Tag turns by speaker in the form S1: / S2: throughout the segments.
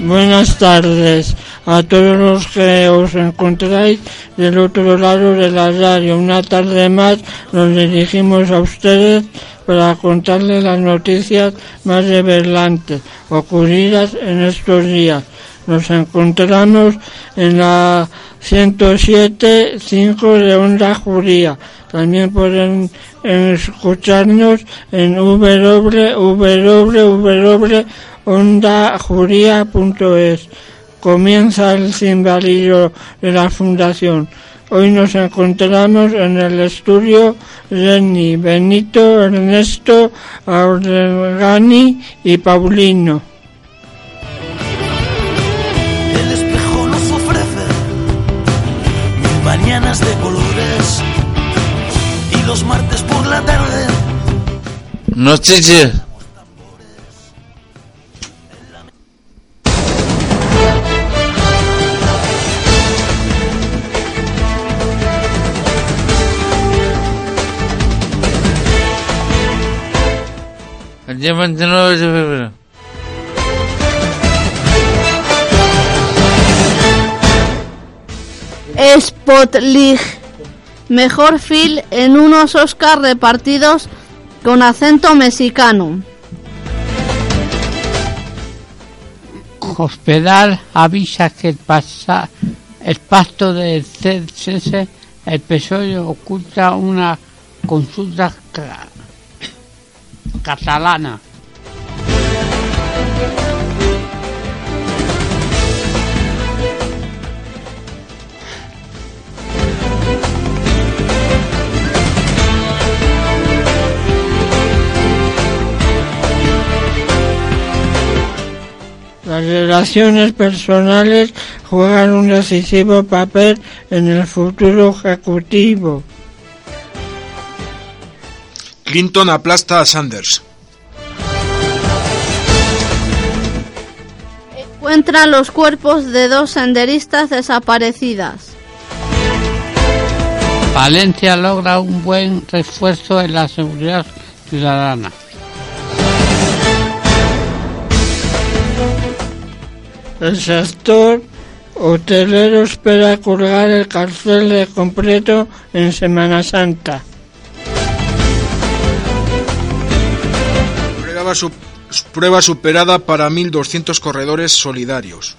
S1: Buenas tardes a todos los que os encontráis del otro lado de la radio. Una tarde más nos dirigimos a ustedes para contarles las noticias más revelantes ocurridas en estos días. Nos encontramos en la 107.5 de Onda Juría. También pueden escucharnos en www.ondajuría.es. Comienza el cimbalillo de la Fundación. Hoy nos encontramos en el estudio Lenny, Benito, Ernesto, Aurelgani y Paulino.
S2: Noticias. El día 29 de febrero.
S3: Spotlight. Mejor film en unos Oscars repartidos con acento mexicano.
S4: Hospital avisa que el, pasa, el pacto del CSS, el PSOE oculta una consulta ca- catalana.
S1: Las relaciones personales juegan un decisivo papel en el futuro ejecutivo.
S5: Clinton aplasta a Sanders.
S3: Encuentran los cuerpos de dos senderistas desaparecidas.
S4: Valencia logra un buen refuerzo en la seguridad ciudadana.
S1: El sector hotelero espera colgar el cartel de completo en Semana Santa.
S5: Prueba, su- prueba superada para 1.200 corredores solidarios.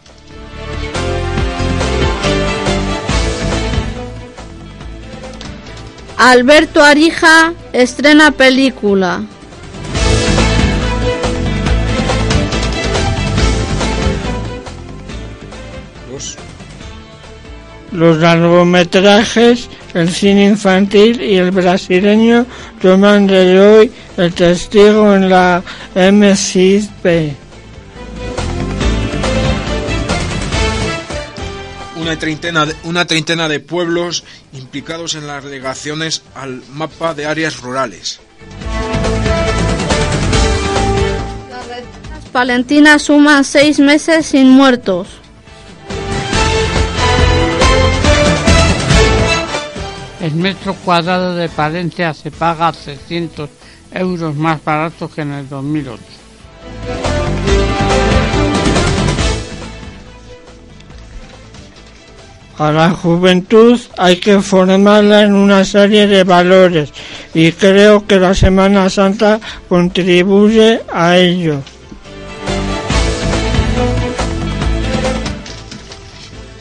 S3: Alberto Arija estrena película.
S5: Los
S1: largometrajes, el cine infantil y el brasileño toman de hoy el testigo en la MCP.
S5: Una treintena, de, una treintena de pueblos implicados en las delegaciones al mapa de áreas rurales.
S3: Las palentinas suman seis meses sin muertos.
S4: El metro cuadrado de Palencia se paga 300 euros más barato que en el 2008.
S1: A la juventud hay que formarla en una serie de valores y creo que la Semana Santa contribuye a ello.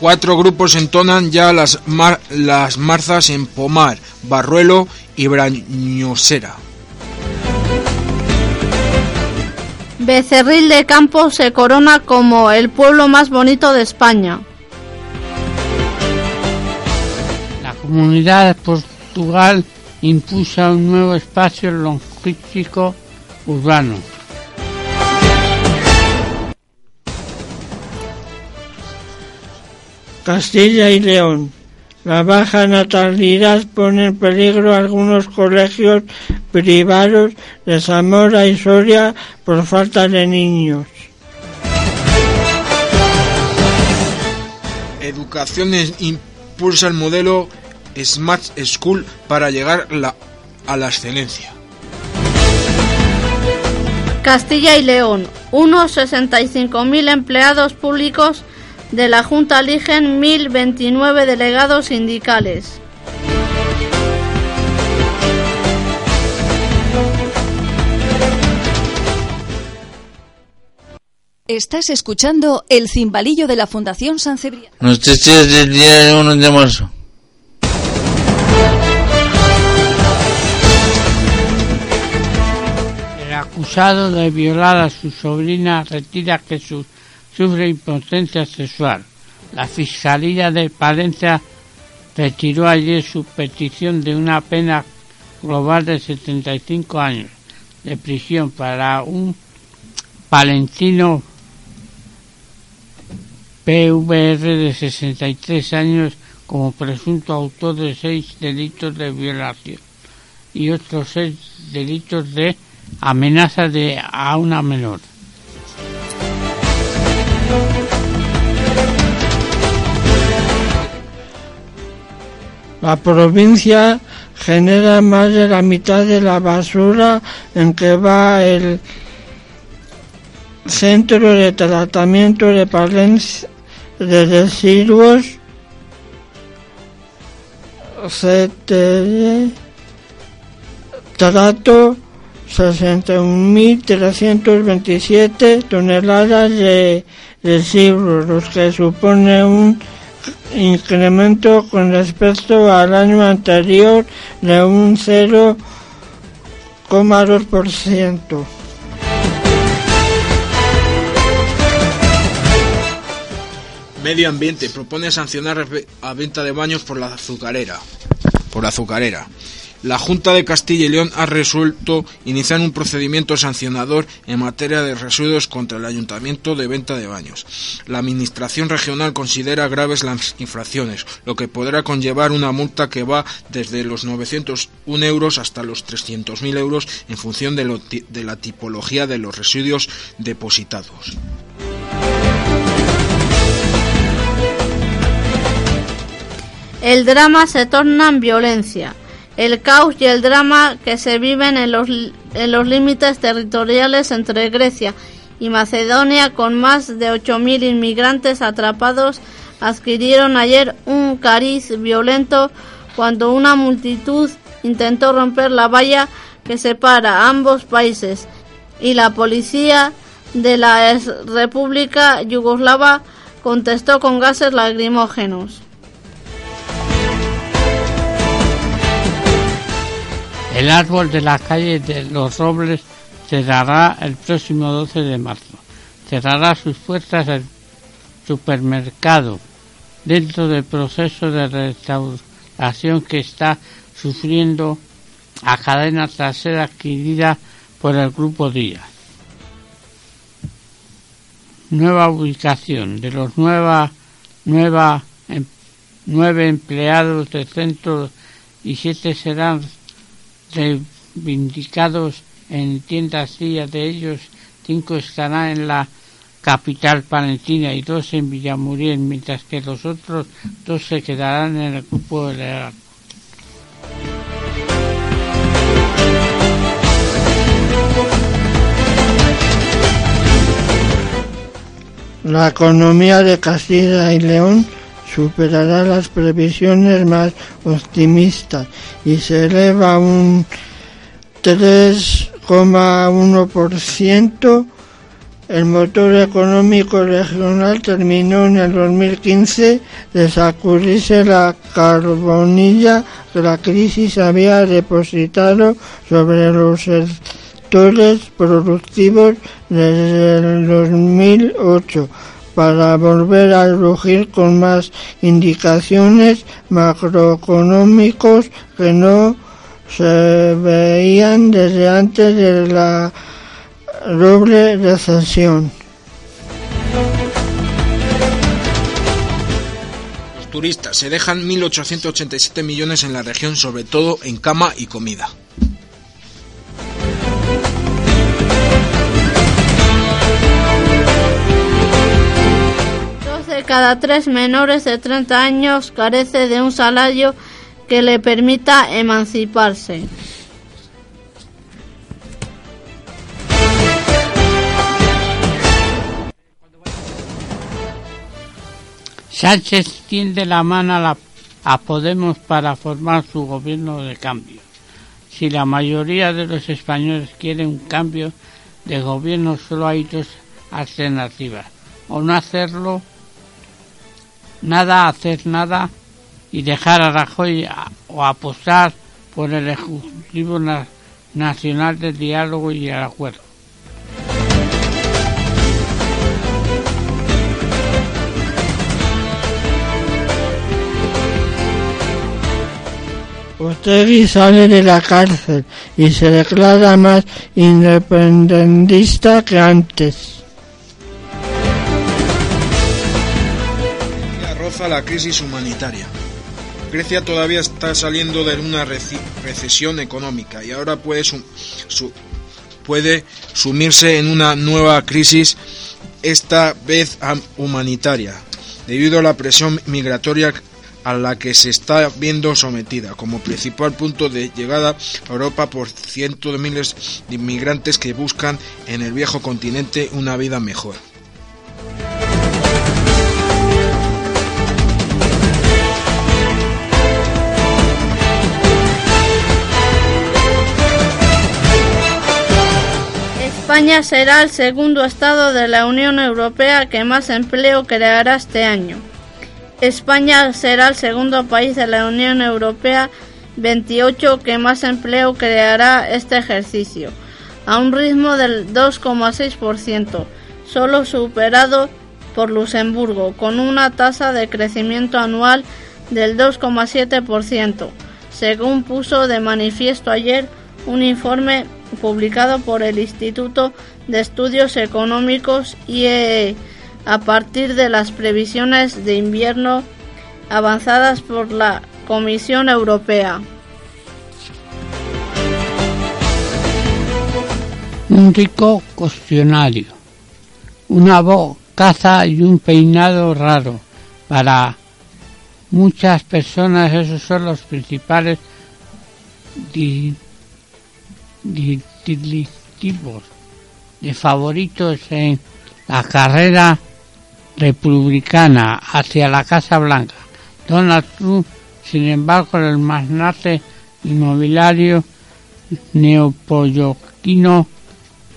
S5: Cuatro grupos entonan ya las, mar- las marzas en Pomar, Barruelo y Brañosera.
S3: Becerril de Campo se corona como el pueblo más bonito de España.
S4: La Comunidad de Portugal impulsa un nuevo espacio logístico urbano.
S1: Castilla y León. La baja natalidad pone en peligro algunos colegios privados de Zamora y Soria por falta de niños.
S5: Educación impulsa el modelo Smart School para llegar la- a la excelencia.
S3: Castilla y León. Unos 65.000 empleados públicos de la Junta eligen 1.029 delegados sindicales.
S6: Estás escuchando el cimbalillo de la Fundación San Cebrián.
S2: Del día 1 de marzo.
S4: El acusado de violar a su sobrina retira que su- sufre impotencia sexual. La Fiscalía de Palencia retiró ayer su petición de una pena global de 75 años de prisión para un palentino PVR de 63 años como presunto autor de seis delitos de violación y otros seis delitos de amenaza de a una menor.
S1: La provincia genera más de la mitad de la basura en que va el centro de tratamiento de Palencia de residuos CTD trato 61.327 toneladas de residuos, los que supone un incremento con respecto al año anterior de un 0,2%.
S5: Medio Ambiente propone sancionar a venta de baños por la azucarera. Por azucarera. La Junta de Castilla y León ha resuelto iniciar un procedimiento sancionador en materia de residuos contra el Ayuntamiento de Venta de Baños. La Administración Regional considera graves las infracciones, lo que podrá conllevar una multa que va desde los 901 euros hasta los 300.000 euros en función de, de la tipología de los residuos depositados.
S3: El drama se torna en violencia. El caos y el drama que se viven en los, en los límites territoriales entre Grecia y Macedonia con más de 8.000 inmigrantes atrapados adquirieron ayer un cariz violento cuando una multitud intentó romper la valla que separa ambos países y la policía de la República Yugoslava contestó con gases lacrimógenos.
S4: El árbol de la calle de los Robles cerrará el próximo 12 de marzo. Cerrará sus puertas el supermercado dentro del proceso de restauración que está sufriendo a cadena tras ser adquirida por el Grupo Díaz. Nueva ubicación de los nueva, nueva, em- nueve empleados del centro y siete serán reivindicados en tiendas de ellos, cinco estarán en la capital palentina y dos en Villamuriel, mientras que los otros dos se quedarán en el grupo legal.
S1: La economía de Castilla y León superará las previsiones más optimistas y se eleva un 3,1%. El motor económico regional terminó en el 2015 de sacudirse la carbonilla que la crisis había depositado sobre los sectores productivos desde el 2008 para volver a rugir con más indicaciones macroeconómicos que no se veían desde antes de la doble recesión.
S5: Los turistas se dejan 1.887 millones en la región, sobre todo en cama y comida.
S3: De cada tres menores de 30 años carece de un salario que le permita emanciparse.
S4: Sánchez tiende la mano a, a Podemos para formar su gobierno de cambio. Si la mayoría de los españoles quieren un cambio de gobierno, solo hay dos alternativas. O no hacerlo, nada, hacer nada y dejar a Rajoy a- o apostar por el Ejecutivo Na- Nacional del Diálogo y el Acuerdo.
S1: Otegi sale de la cárcel y se declara más independentista que antes.
S5: La crisis humanitaria. Grecia todavía está saliendo de una recesión económica y ahora puede, puede sumirse en una nueva crisis, esta vez humanitaria, debido a la presión migratoria a la que se está viendo sometida como principal punto de llegada a Europa por cientos de miles de inmigrantes que buscan en el viejo continente una vida mejor.
S3: España será el segundo estado de la Unión Europea que más empleo creará este año. España será el segundo país de la Unión Europea 28 que más empleo creará este ejercicio, a un ritmo del 2,6%, solo superado por Luxemburgo, con una tasa de crecimiento anual del 2,7%, según puso de manifiesto ayer un informe publicado por el Instituto de Estudios Económicos IEE a partir de las previsiones de invierno avanzadas por la Comisión Europea.
S4: un rico cuestionario, una bocaza y un peinado raro. Para muchas personas esos son los principales distintivos de favoritos en la carrera republicana hacia la Casa Blanca. Donald Trump, sin embargo, el magnate inmobiliario neoyorquino,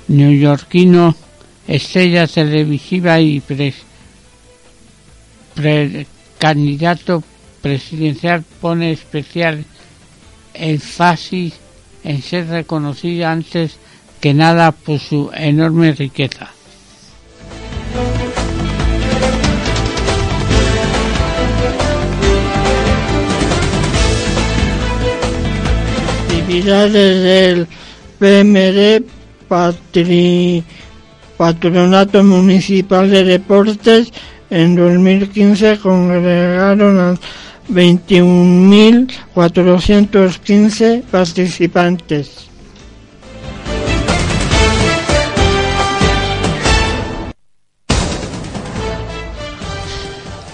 S4: neoyorquino, estrella televisiva y pres- pre- candidato presidencial pone especial énfasis en ser reconocido antes que nada por su enorme riqueza.
S1: Actividades del PMD, Patronato Municipal de Deportes, en 2015 congregaron a 21.415 participantes.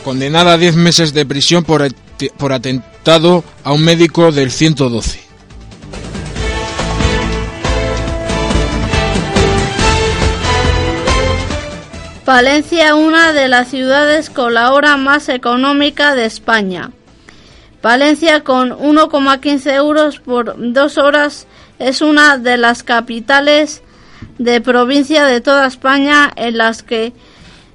S5: condenada a 10 meses de prisión por, at- por atentado a un médico del 112.
S3: Palencia, una de las ciudades con la hora más económica de España. Palencia, con 1,15 euros por dos horas, es una de las capitales de provincia de toda España en las que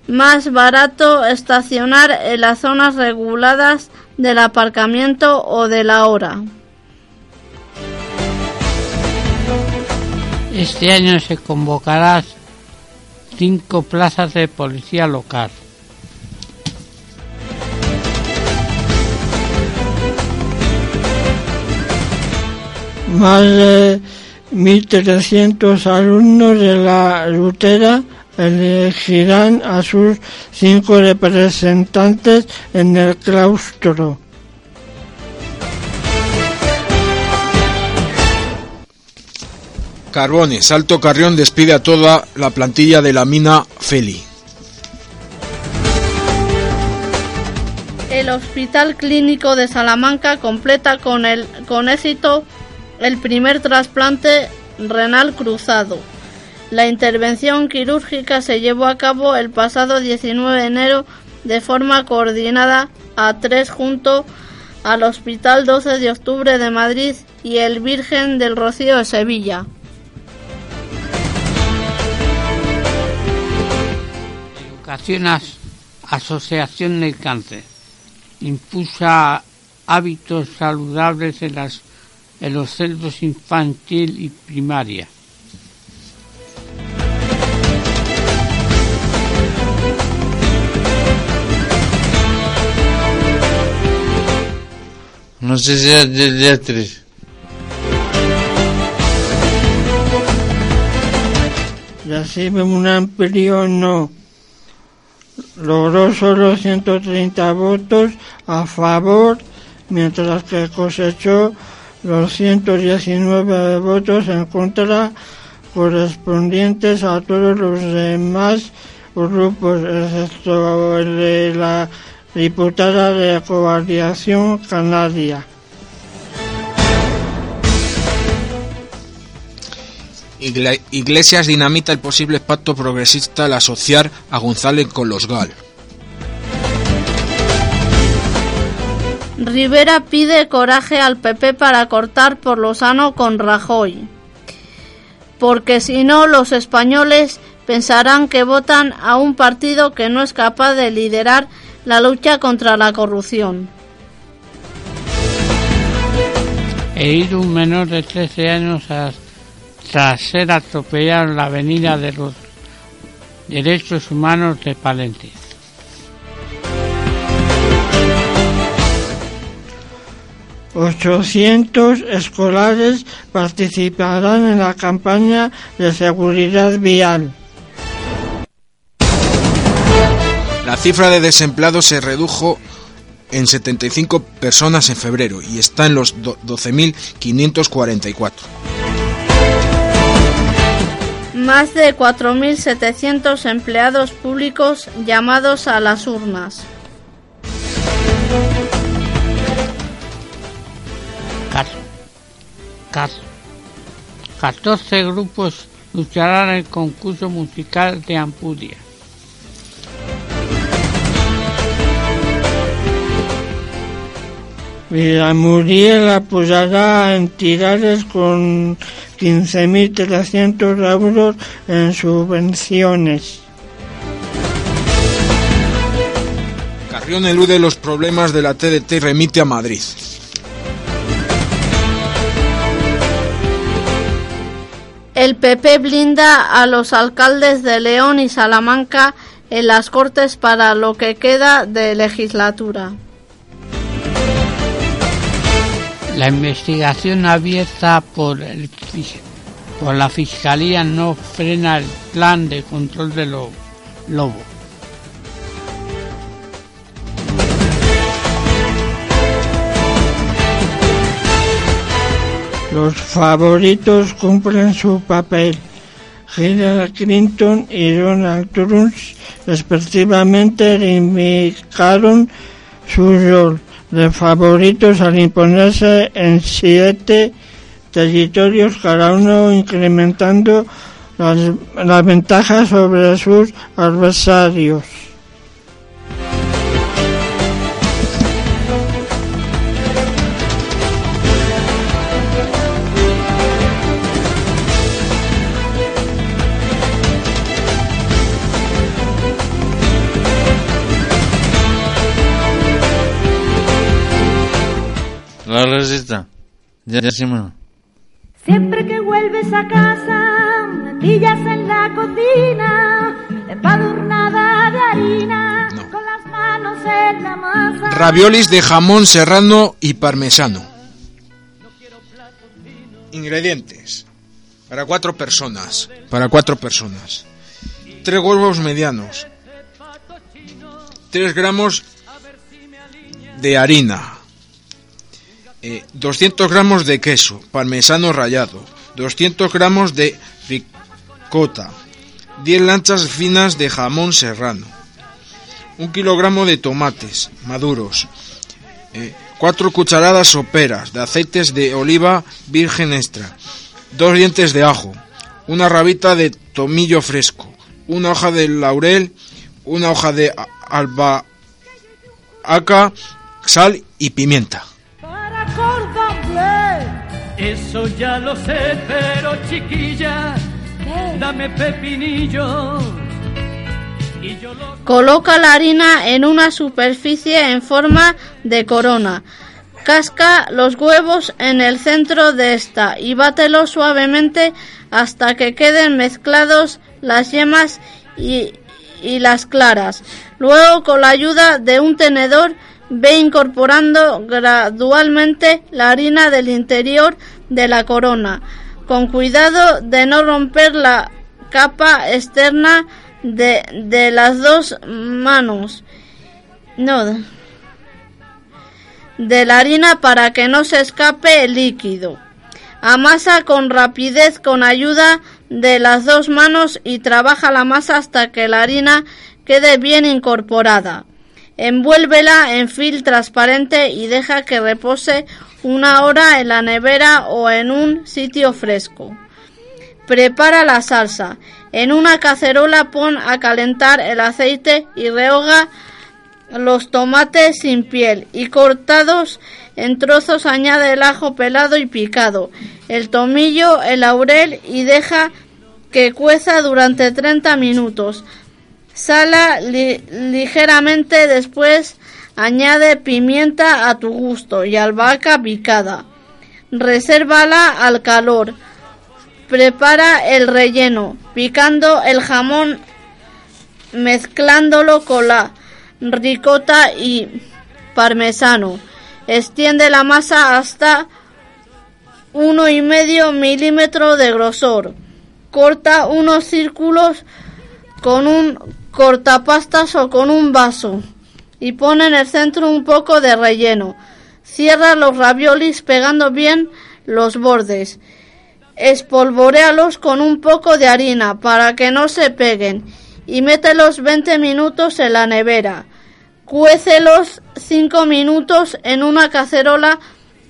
S3: más barato estacionar en las zonas reguladas del aparcamiento o de la hora.
S4: Este año se convocará cinco plazas de policía local.
S1: Más de 1.300 alumnos de la Lutera elegirán a sus cinco representantes en el claustro.
S5: Carbones. Alto Carrión despide a toda la plantilla de la mina Feli.
S3: El Hospital Clínico de Salamanca completa con, el, con éxito el primer trasplante renal cruzado. La intervención quirúrgica se llevó a cabo el pasado 19 de enero de forma coordinada a tres junto al Hospital 12 de Octubre de Madrid y el Virgen del Rocío de Sevilla.
S4: Educación As- Asociación del Cáncer impulsa hábitos saludables en, las, en los centros infantil y primaria.
S2: No sé si es de 3.
S1: Recibe un amplio no. Logró solo 130 votos a favor, mientras que cosechó los 119 votos en contra correspondientes a todos los demás grupos, excepto el de la diputada de Coalición Canaria.
S5: Igle- Iglesias dinamita el posible pacto progresista al asociar a González con los GAL.
S3: Rivera pide coraje al PP para cortar por lo sano con Rajoy, porque si no los españoles pensarán que votan a un partido que no es capaz de liderar la lucha contra la corrupción.
S4: He ir un menor de 13 años a, tras ser atropellado en la avenida de los Derechos Humanos de Palencia.
S1: 800 escolares participarán en la campaña de seguridad vial.
S5: La cifra de desempleados se redujo en 75 personas en febrero y está en los 12.544.
S3: Más de 4.700 empleados públicos llamados a las urnas.
S4: Cat- cat- 14 grupos lucharán en el concurso musical de Ampudia.
S1: Villamuriel apoyará a entidades con 15.300 euros en subvenciones.
S5: Carrión elude los problemas de la TDT y remite a Madrid.
S3: El PP blinda a los alcaldes de León y Salamanca en las Cortes para lo que queda de legislatura.
S4: La investigación abierta por, el por la Fiscalía no frena el plan de control de lo- lobo.
S1: Los favoritos cumplen su papel. Hillary Clinton y Donald Trump respectivamente reivindicaron su rol de favoritos al imponerse en siete territorios, cada uno incrementando las, las ventajas sobre sus adversarios.
S7: Siempre que vuelves a casa tortillas en la cocina, empadurnada de harina,
S5: No.
S7: con las manos en la masa.
S5: Raviolis de jamón serrano y parmesano. Ingredientes. Para cuatro personas. Para cuatro personas. Tres huevos medianos. Tres gramos de harina. Eh, 200 gramos de queso, parmesano rallado. 200 gramos de ricota. 10 lanchas finas de jamón serrano. Un kilogramo de tomates maduros. Eh, cuatro cucharadas soperas de aceites de oliva virgen extra, dos dientes de ajo, una rabita de tomillo fresco, una hoja de laurel, una hoja de albahaca, sal y pimienta.
S8: Eso ya lo sé, pero chiquilla, dame pepinillo. Y yo lo
S3: Coloca la harina en una superficie en forma de corona. Casca los huevos en el centro de esta y bátelos suavemente hasta que queden mezclados las yemas y, y las claras. Luego, con la ayuda de un tenedor, ve incorporando gradualmente la harina del interior de la corona, con cuidado de no romper la capa externa de, de las dos manos. No, de la harina para que no se escape el líquido. Amasa con rapidez con ayuda de las dos manos y trabaja la masa hasta que la harina quede bien incorporada. Envuélvela en film transparente y deja que repose una hora en la nevera o en un sitio fresco. Prepara la salsa. En una cacerola pon a calentar el aceite y rehoga los tomates sin piel y cortados en trozos añade el ajo pelado y picado, el tomillo, el laurel y deja que cueza durante 30 minutos. Sala li- ligeramente después añade pimienta a tu gusto y albahaca picada. Resérvala al calor. Prepara el relleno, picando el jamón, mezclándolo con la ricota y parmesano. Extiende la masa hasta uno y medio milímetro de grosor. Corta unos círculos con un cortapastas o con un vaso y pone en el centro un poco de relleno. Cierra los raviolis pegando bien los bordes. Espolvorealos con un poco de harina para que no se peguen y mételos 20 minutos en la nevera. Cuécelos 5 minutos en una cacerola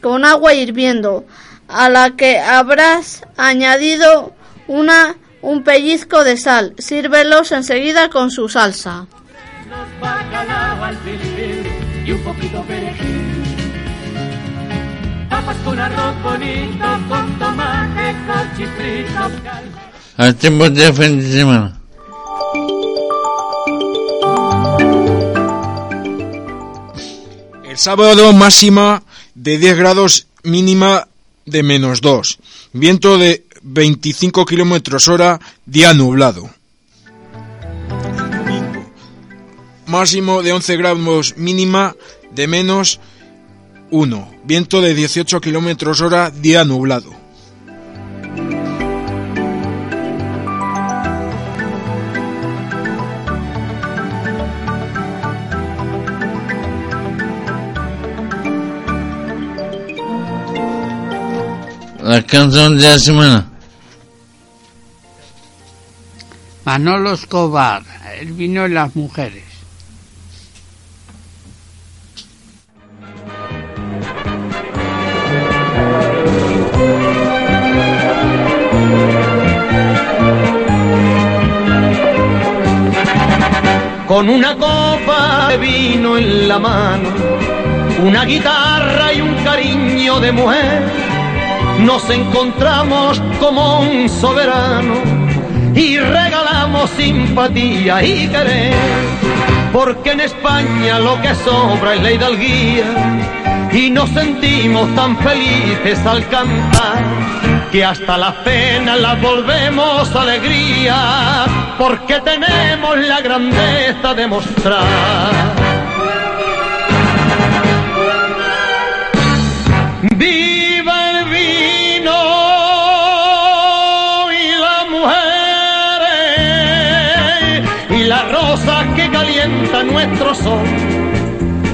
S3: con agua hirviendo, a la que habrás añadido una, un pellizco de sal. Sírvelos enseguida con su salsa.
S8: los bacalao al filipil y un poquito perejil. Papas con arroz bonito, con tomate, con chifritos, cal-
S2: Hacemos de fin de semana.
S5: El sábado máxima de 10 grados, mínima de menos 2. Viento de 25 kilómetros hora, día nublado. Domingo. Máximo de 11 grados, mínima de menos 1. Viento de 18 kilómetros hora, día nublado.
S2: La canción de la semana.
S4: Manolo Escobar, el vino y las mujeres.
S8: Con una copa de vino en la mano, una guitarra y un cariño de mujer, nos encontramos como un soberano y regalamos simpatía y querer. Porque en España lo que sobra es la hidalguía y nos sentimos tan felices al cantar que hasta la pena la volvemos alegría, porque tenemos la grandeza de mostrar. Calienta nuestro sol!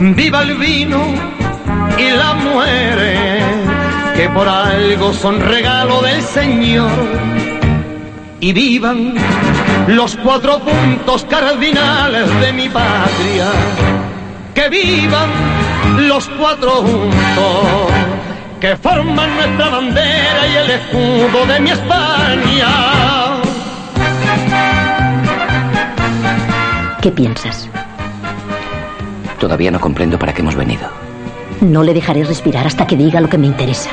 S8: ¡Viva el vino y las mujeres que por algo son regalo del Señor! Y vivan los cuatro puntos cardinales de mi patria. Que vivan los cuatro juntos que forman nuestra bandera y el escudo de mi España.
S9: ¿Qué piensas?
S10: Todavía no comprendo para qué hemos venido.
S9: No le dejaré respirar hasta que diga lo que me interesa.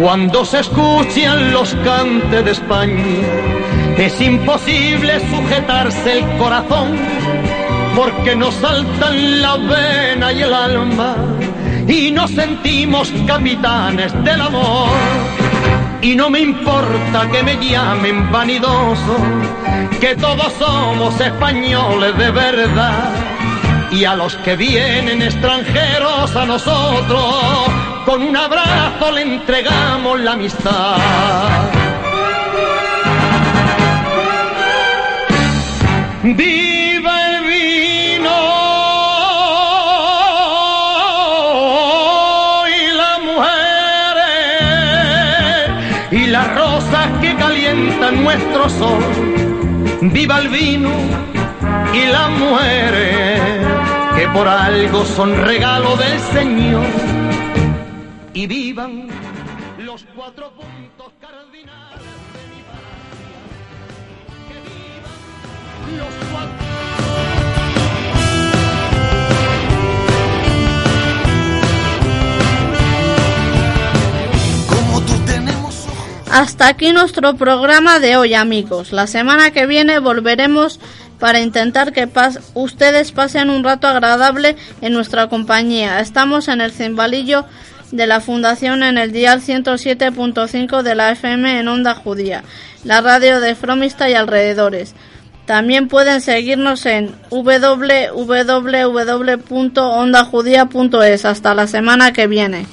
S8: Cuando se escuchan los cantes de España, es imposible sujetarse el corazón, porque nos saltan la vena y el alma, y nos sentimos capitanes del amor. Y no me importa que me llamen vanidoso, que todos somos españoles de verdad. Y a los que vienen extranjeros a nosotros, con un abrazo le entregamos la amistad. ¡Viva nuestro sol! ¡Viva el vino y las mujeres que por algo son regalo del Señor! Y vivan los cuatro puntos cardinales de mi patria. Que vivan los cuatro.
S3: Hasta aquí nuestro programa de hoy, amigos. La semana que viene volveremos para intentar que ustedes pasen un rato agradable en nuestra compañía. Estamos en el cimbalillo de la Fundación en el dial 107.5 de la FM en Onda Judía, la radio de Fromista y alrededores. También pueden seguirnos en www.ondajudía.es. Hasta la semana que viene.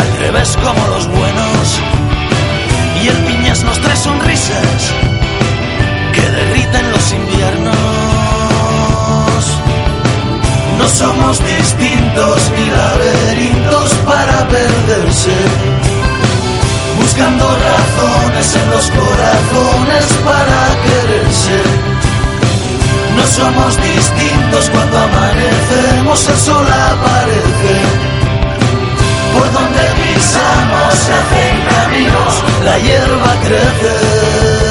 S11: Al revés como los buenos. Y el piñas nos trae sonrisas que derriten los inviernos. No somos distintos ni laberintos para perderse. Buscando razones en los corazones para quererse. No somos distintos cuando amanecemos, el sol aparece. Por donde pisamos se hacen caminos, la hierba crece.